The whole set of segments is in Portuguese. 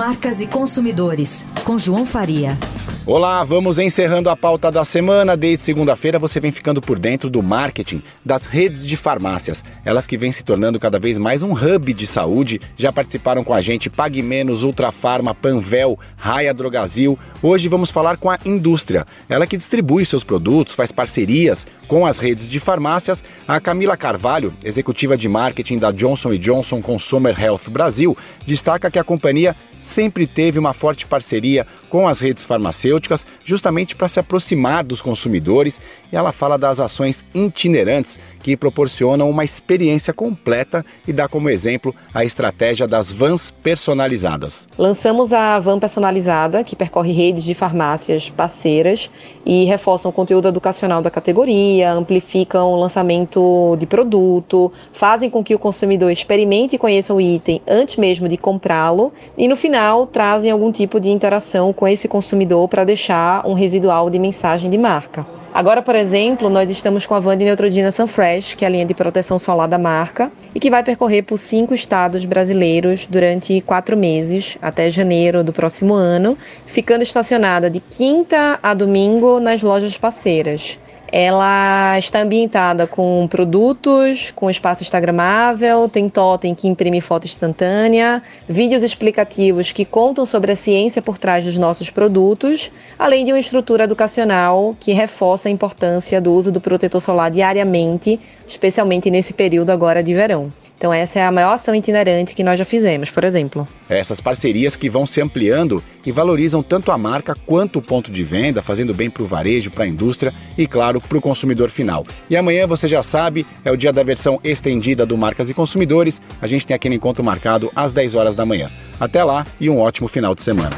Marcas e Consumidores, com João Faria. Olá, vamos encerrando a pauta da semana. Desde segunda-feira você vem ficando por dentro do marketing das redes de farmácias. Elas que vêm se tornando cada vez mais um hub de saúde. Já participaram com a gente Pague Menos, Ultrafarma, Panvel, Raia Drogazil. Hoje vamos falar com a indústria. Ela que distribui seus produtos, faz parcerias com as redes de farmácias. A Camila Carvalho, executiva de marketing da Johnson Johnson Consumer Health Brasil, destaca que a companhia sempre teve uma forte parceria com as redes farmacêuticas, justamente para se aproximar dos consumidores, e ela fala das ações itinerantes que proporcionam uma experiência completa e dá como exemplo a estratégia das vans personalizadas. Lançamos a van personalizada, que percorre redes de farmácias parceiras e reforçam o conteúdo educacional da categoria, amplificam o lançamento de produto, fazem com que o consumidor experimente e conheça o item antes mesmo de comprá-lo e no final trazem algum tipo de interação com esse consumidor para deixar um residual de mensagem de marca. Agora, por exemplo, nós estamos com a van de Neutrodina Sunfresh, que é a linha de proteção solar da marca, e que vai percorrer por cinco estados brasileiros durante quatro meses, até janeiro do próximo ano, ficando estacionada de quinta a domingo nas lojas parceiras. Ela está ambientada com produtos, com espaço instagramável, tem totem que imprime foto instantânea, vídeos explicativos que contam sobre a ciência por trás dos nossos produtos, além de uma estrutura educacional que reforça a importância do uso do protetor solar diariamente, especialmente nesse período agora de verão. Então essa é a maior ação itinerante que nós já fizemos, por exemplo. Essas parcerias que vão se ampliando e valorizam tanto a marca quanto o ponto de venda, fazendo bem para o varejo, para a indústria e, claro, para o consumidor final. E amanhã, você já sabe, é o dia da versão estendida do Marcas e Consumidores. A gente tem aquele encontro marcado às 10 horas da manhã. Até lá e um ótimo final de semana.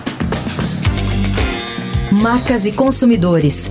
Marcas e Consumidores